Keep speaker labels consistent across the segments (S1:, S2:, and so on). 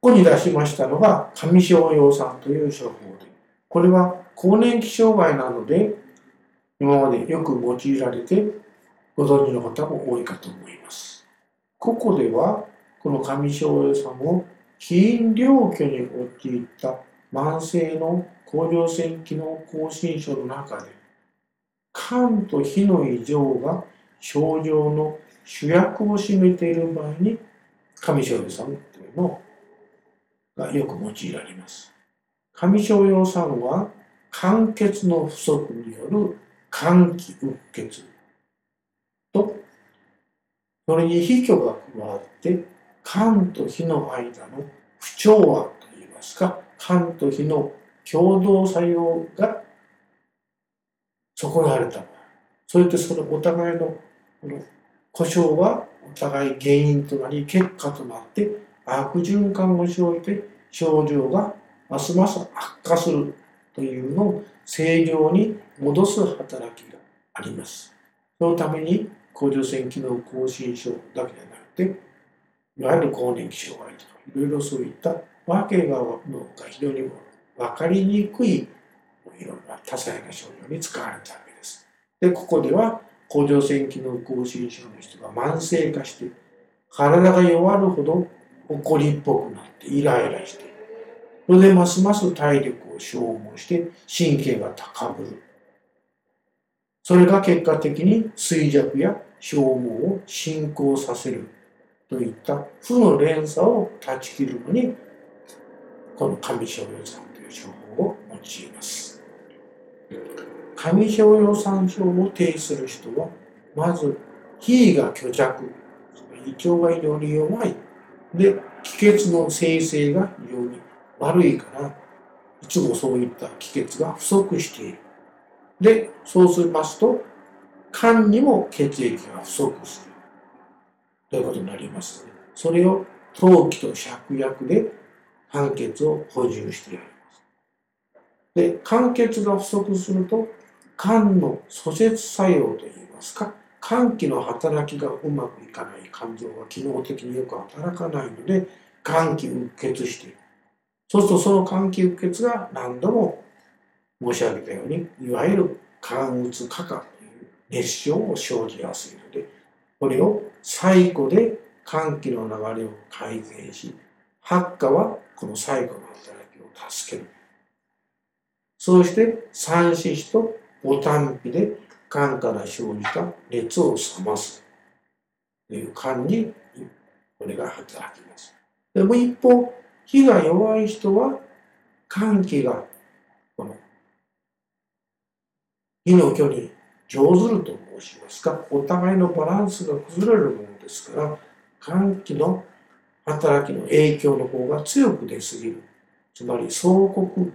S1: ここに出しましたのが上昇用酸という処方で、これは更年期障害などで今までよく用いられてご存知の方も多いかと思います。ここではこの上昇用酸を起因病居に陥った慢性の甲状腺機能亢進症の中で肝と火の異常が症状の主役を占めている場合に上昇用酸というのをがよく用いられます。上昇用酸は間欠の不足による肝気鬱血とそれに非虚が加わって肝と火の間の不調和といいますか肝と火の共同作用が損なわれたそれとそのお互いのこの故障はお互い原因となり結果となって悪循環を生じて症状がますます悪化するというのを正常に戻す働きがあります。そのために甲状腺機能亢進症だけでなくていわゆる更年期障害とかいろいろそういった訳がのが非常に分かりにくいいろんな多彩な症状に使われたわけです。でここでは甲状腺機能亢進症の人が慢性化して体が弱るほど怒りっぽくなってイライラしてそれでますます体力を消耗して神経が高ぶる。それが結果的に衰弱や消耗を進行させるといった負の連鎖を断ち切るのにこの上昇用酸という処方を用います。上昇用酸症を呈する人はまず脾が虚弱胃腸が非常に弱いで気血の生成が非常に悪いからいつもそういった気血が不足しているでそうしますと肝にも血液が不足するということになりますのでそれを陶器と芍薬で判決を補充してやります。で肝血が不足すると肝の阻接作用といいますか肝気の働きがうまくいかない肝臓が機能的によく働かないので肝気うっ血している。そうするとその肝気うっ血が何度も申し上げたようにいわゆる肝うつ過化という熱傷を生じやすいのでこれを最後で肝気の流れを改善し発火はこの最後の働きを助ける。そうして三四子とボタンピで肝から生じた熱を冷ますという肝にこれが働きます。でも一方、火が弱い人は肝気がこの火の距に上ずると申しますか、お互いのバランスが崩れるものですから、肝気の働きの影響の方が強く出すぎる。つまり相国、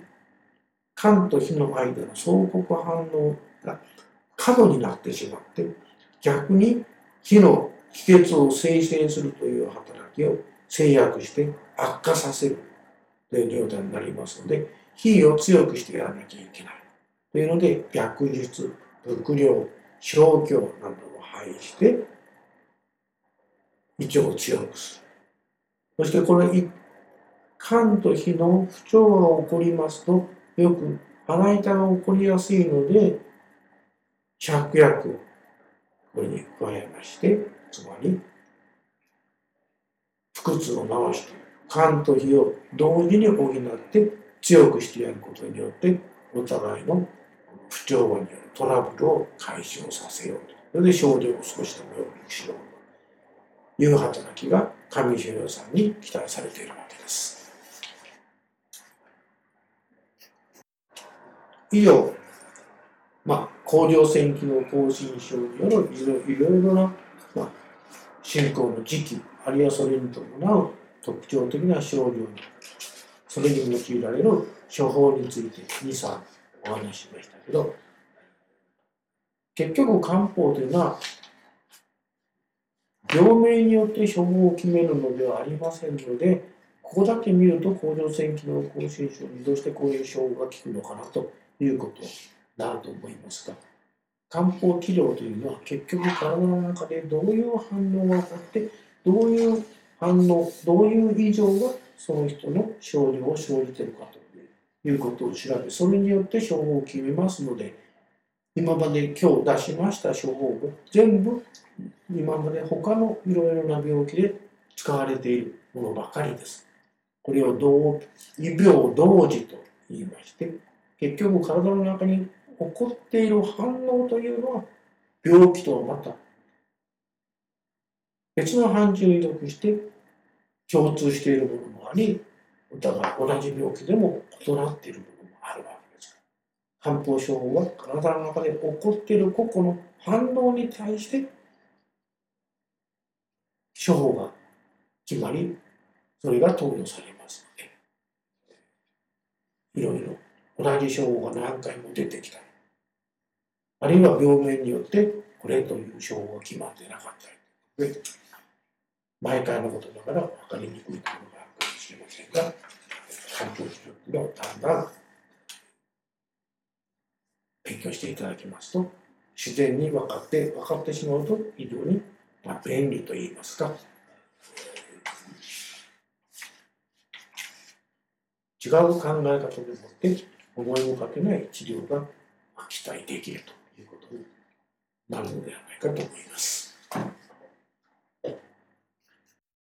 S1: 肝と火の間の相国反応が過度になってしまって逆に火の気血を生成するという働きを制約して悪化させるという状態になりますので火を強くしてやらなきゃいけないというので逆術伏量消去などを排して胃腸を強くする。そしてこれ肝と火の不調が起こりますとよく腹痛が起こりやすいので芍薬をこれに加えまして、つまり、腹痛を治して、肝と火を同時に補って強くしてやることによって、お互いの不調和によるトラブルを解消させようと。それで症状を少しでも良くしようという働きが上重要さんに期待されているわけです。以上、まあ、甲状腺機能亢進症によるいろいろな、まあ、進行の時期、あるいはそれに伴う特徴的な症状、それに用いられる処方について2、3お話ししましたけど、結局漢方というのは、病名によって処方を決めるのではありませんので、ここだけ見ると甲状腺機能亢進症にどうしてこういう症が効くのかなということ。なると思いますが漢方治療というのは結局体の中でどういう反応が起こってどういう反応、どういう異常がその人の症状を生じているかということを調べ、それによって処方を決めますので、今まで今日出しました処方も全部今まで他のいろいろな病気で使われているものばかりです。これを同異病同時と言いまして、結局体の中に起こっている反応というのは病気とはまた別の範疇に属して共通しているものもあり、お互い同じ病気でも異なっているものもあるわけですから。漢方症法は体の中で起こっている個々の反応に対して処方が決まり、それが投与されますので、いろいろ同じ処方が何回も出てきた。り、あるいは病名によってこれという処方が決まってなかったり。で、毎回のことだから分かりにくいところがあるかもしれませんが、環境治療をだんだん勉強していただきますと、自然に分かって、分かってしまうと非常にまあ、便利と言いますか、違う考え方でもって思いもかけない治療が期待できるということになるのではないかと思います。